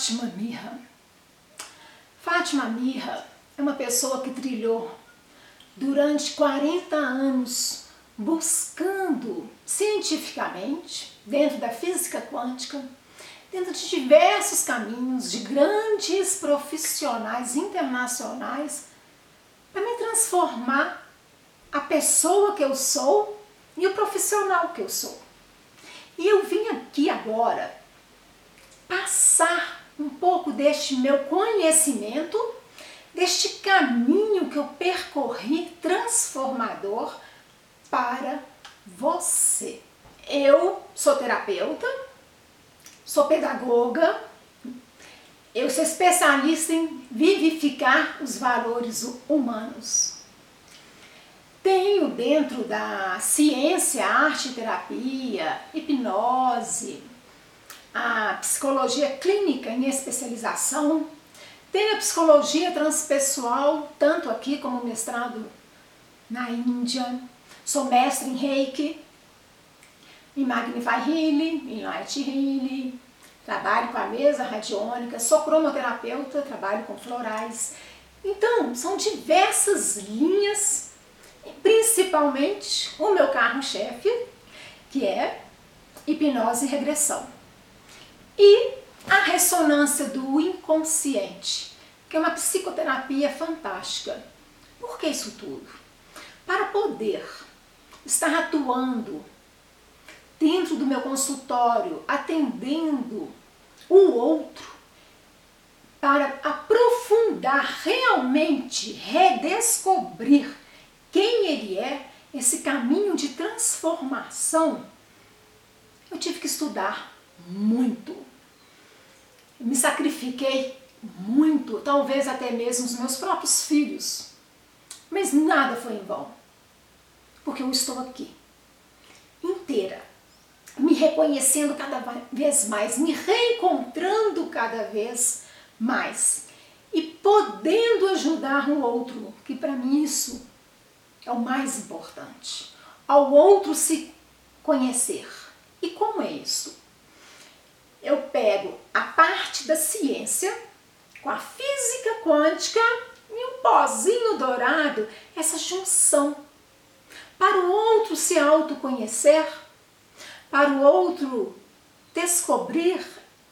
Fátima Mirra? Fátima Mirra é uma pessoa que trilhou durante 40 anos buscando cientificamente, dentro da física quântica, dentro de diversos caminhos de grandes profissionais internacionais, para me transformar a pessoa que eu sou e o profissional que eu sou. E eu vim aqui agora passar um pouco deste meu conhecimento, deste caminho que eu percorri transformador para você. Eu sou terapeuta, sou pedagoga, eu sou especialista em vivificar os valores humanos. Tenho dentro da ciência, arte, terapia, hipnose, a psicologia clínica em especialização, tenho a psicologia transpessoal, tanto aqui como mestrado na Índia, sou mestre em Reiki, em Magnify Healing, em Light Healing, trabalho com a mesa radiônica, sou cromoterapeuta, trabalho com florais. Então, são diversas linhas, principalmente o meu carro-chefe, que é hipnose e regressão. E a ressonância do inconsciente, que é uma psicoterapia fantástica. Por que isso tudo? Para poder estar atuando dentro do meu consultório, atendendo o outro, para aprofundar realmente, redescobrir quem ele é, esse caminho de transformação, eu tive que estudar muito. Me sacrifiquei muito, talvez até mesmo os meus próprios filhos. Mas nada foi em vão, porque eu estou aqui, inteira, me reconhecendo cada vez mais, me reencontrando cada vez mais e podendo ajudar o outro, que para mim isso é o mais importante. Ao outro se conhecer. E como é isso? Eu pego a parte da ciência com a física quântica e um pozinho dourado, essa junção. Para o outro se autoconhecer, para o outro descobrir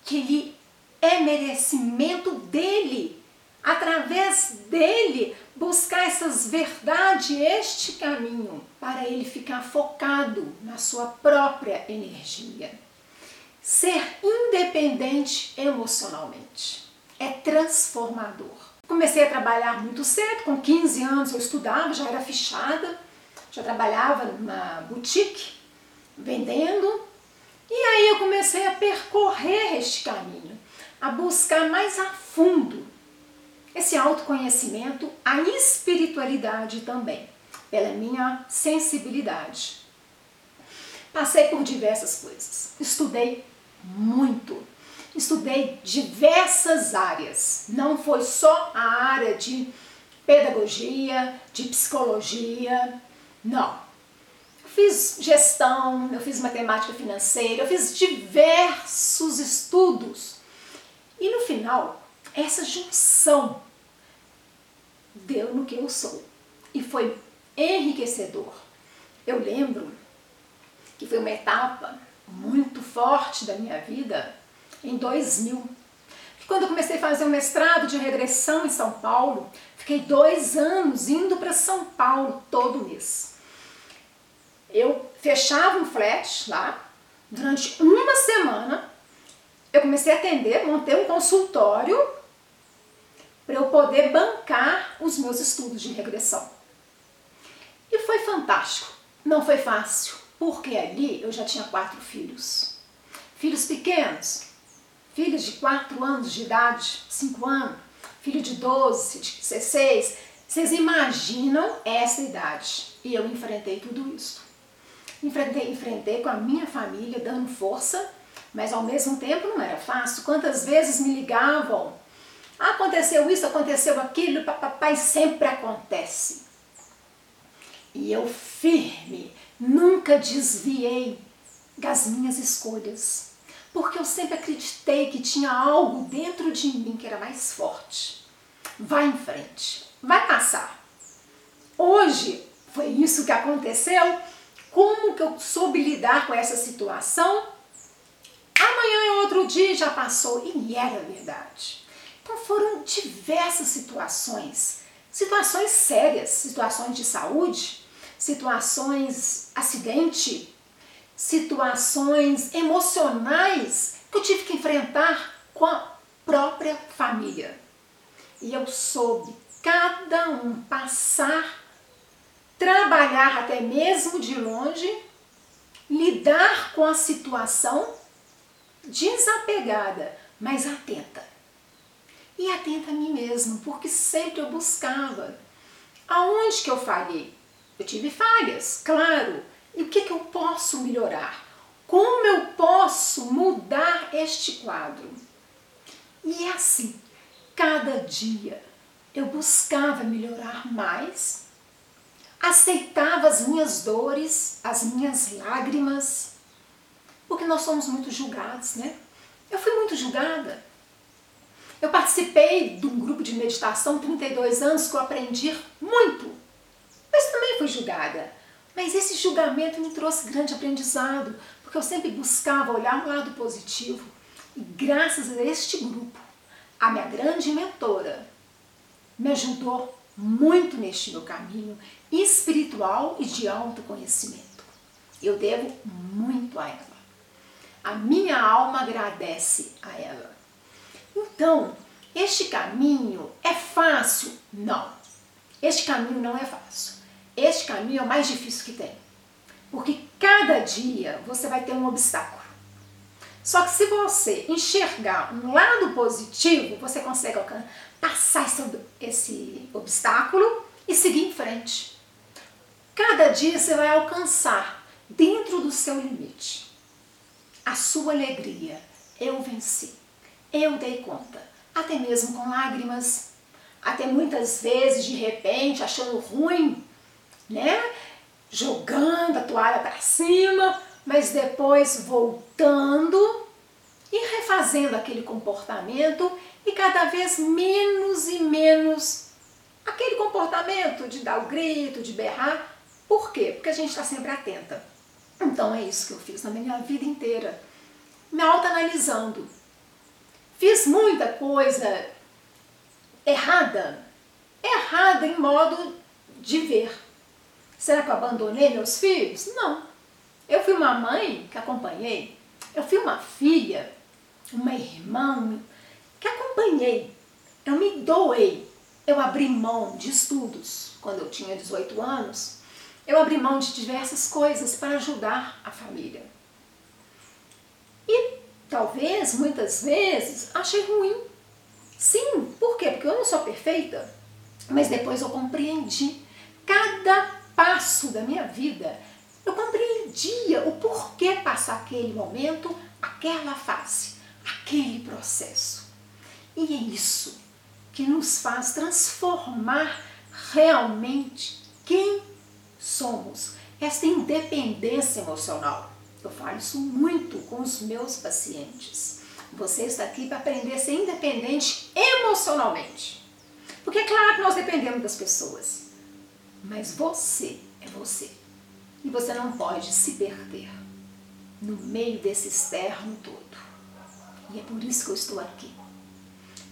que ele é merecimento dele, através dele buscar essas verdades, este caminho, para ele ficar focado na sua própria energia. Ser independente emocionalmente é transformador. Comecei a trabalhar muito cedo, com 15 anos eu estudava, já era fichada, já trabalhava numa boutique vendendo. E aí eu comecei a percorrer este caminho, a buscar mais a fundo esse autoconhecimento, a espiritualidade também, pela minha sensibilidade. Passei por diversas coisas, estudei muito, estudei diversas áreas, não foi só a área de pedagogia, de psicologia, não fiz gestão, eu fiz matemática financeira, eu fiz diversos estudos. E no final, essa junção deu no que eu sou. E foi enriquecedor. Eu lembro que foi uma etapa muito forte da minha vida em 2000. Quando eu comecei a fazer um mestrado de regressão em São Paulo, fiquei dois anos indo para São Paulo todo mês eu fechava um flat lá, durante uma semana, eu comecei a atender, montei um consultório para eu poder bancar os meus estudos de regressão. E foi fantástico. Não foi fácil, porque ali eu já tinha quatro filhos. Filhos pequenos, filhos de quatro anos de idade, cinco anos, filho de 12, de 16. Vocês imaginam essa idade. E eu enfrentei tudo isso. Enfrentei, enfrentei com a minha família, dando força, mas ao mesmo tempo não era fácil. Quantas vezes me ligavam, aconteceu isso, aconteceu aquilo, papai sempre acontece. E eu firme, nunca desviei das minhas escolhas, porque eu sempre acreditei que tinha algo dentro de mim que era mais forte. Vai em frente, vai passar. Hoje foi isso que aconteceu. Como que eu soube lidar com essa situação? Amanhã é outro dia já passou e era verdade. Então foram diversas situações, situações sérias, situações de saúde, situações acidente, situações emocionais que eu tive que enfrentar com a própria família. E eu soube cada um passar, trabalhar até mesmo de longe, lidar com a situação desapegada, mas atenta. E atenta a mim mesmo, porque sempre eu buscava. Aonde que eu falhei? Eu tive falhas, claro. E o que, que eu posso melhorar? Como eu posso mudar este quadro? E é assim, cada dia eu buscava melhorar mais, aceitava as minhas dores, as minhas lágrimas, porque nós somos muito julgados, né? Eu fui muito julgada. Eu participei de um grupo de meditação 32 anos que eu aprendi muito, fui julgada. Mas esse julgamento me trouxe grande aprendizado, porque eu sempre buscava olhar o lado positivo. E graças a este grupo, a minha grande mentora me ajudou muito neste meu caminho espiritual e de autoconhecimento. Eu devo muito a ela. A minha alma agradece a ela. Então, este caminho é fácil? Não. Este caminho não é fácil. Este caminho é o mais difícil que tem. Porque cada dia você vai ter um obstáculo. Só que se você enxergar um lado positivo, você consegue passar esse, obstáculo e seguir em frente. Cada dia você vai alcançar dentro do seu limite a sua alegria. Eu venci. Eu dei conta. Até mesmo com lágrimas. Até muitas vezes, de repente, achando ruim, né? Jogando a toalha para cima, mas depois voltando e refazendo aquele comportamento e cada vez menos e menos aquele comportamento de dar o grito, de berrar. Por quê? Porque a gente está sempre atenta. Então é isso que eu fiz na minha vida inteira, me autoanalisando. Fiz muita coisa errada, errada em modo de ver. Será que eu abandonei meus filhos? Não. Eu fui uma mãe que acompanhei, eu fui uma filha, uma irmã que acompanhei, eu me doei, eu abri mão de estudos quando eu tinha 18 anos eu abri mão de diversas coisas para ajudar a família. E talvez, muitas vezes, achei ruim. Sim, por quê? Porque eu não sou perfeita. Mas depois eu compreendi cada passo da minha vida. Eu compreendia o porquê passar aquele momento, aquela fase, aquele processo. E é isso que nos faz transformar realmente quem somos, esta independência emocional. Eu falo isso muito com os meus pacientes. Você está aqui para aprender a ser independente emocionalmente. Porque é claro que nós dependemos das pessoas, mas você é você. E você não pode se perder no meio desse externo todo. E é por isso que eu estou aqui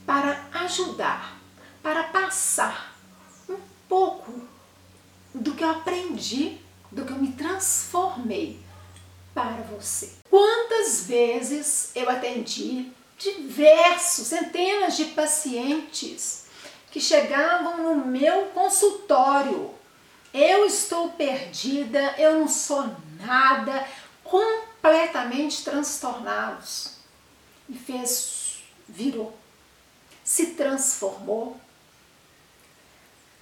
para ajudar, para passar um pouco do que eu aprendi, do que eu me transformei para você. Quantas vezes eu atendi diversos, centenas de pacientes que chegavam no meu consultório. Eu estou perdida, eu não sou nada, completamente transtornados. E fez, virou, se transformou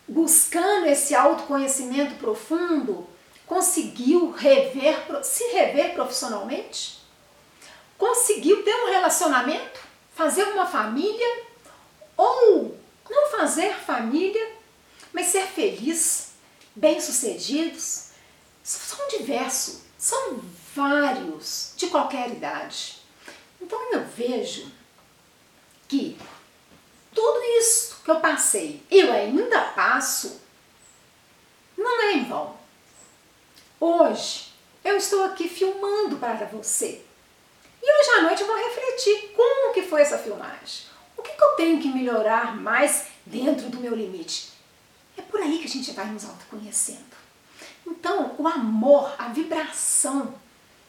buscando esse autoconhecimento profundo, conseguiu rever, se rever profissionalmente? Conseguiu ter um relacionamento? Fazer uma família? Ou não fazer família, mas ser feliz, bem-sucedidos? São diversos, são vários de qualquer idade. Então eu vejo que tudo isso que eu passei, eu ainda passo, não é em vão. Hoje eu estou aqui filmando para você. E hoje à noite eu vou refletir como que foi essa filmagem. O que, que eu tenho que melhorar mais dentro do meu limite? É por aí que a gente vai nos autoconhecendo. Então, o amor, a vibração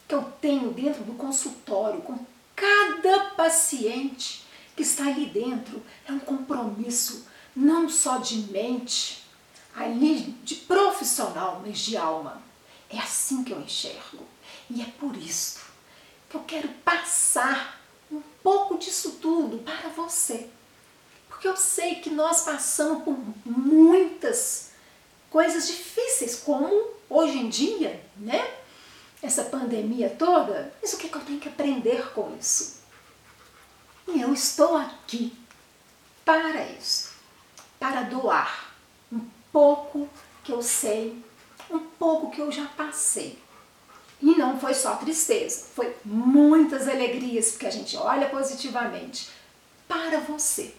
que eu tenho dentro do consultório com cada paciente que está ali dentro é um compromisso não só de mente, ali de profissional, mas de alma. É assim que eu enxergo. E é por isso que eu quero passar um pouco disso tudo para você. Porque eu sei que nós passamos por muitas coisas difíceis, como hoje em dia, né? Essa pandemia toda. Mas o que, que eu tenho que aprender com isso? E eu estou aqui para isso, para doar um pouco que eu sei, um pouco que eu já passei. E não foi só tristeza, foi muitas alegrias, porque a gente olha positivamente para você.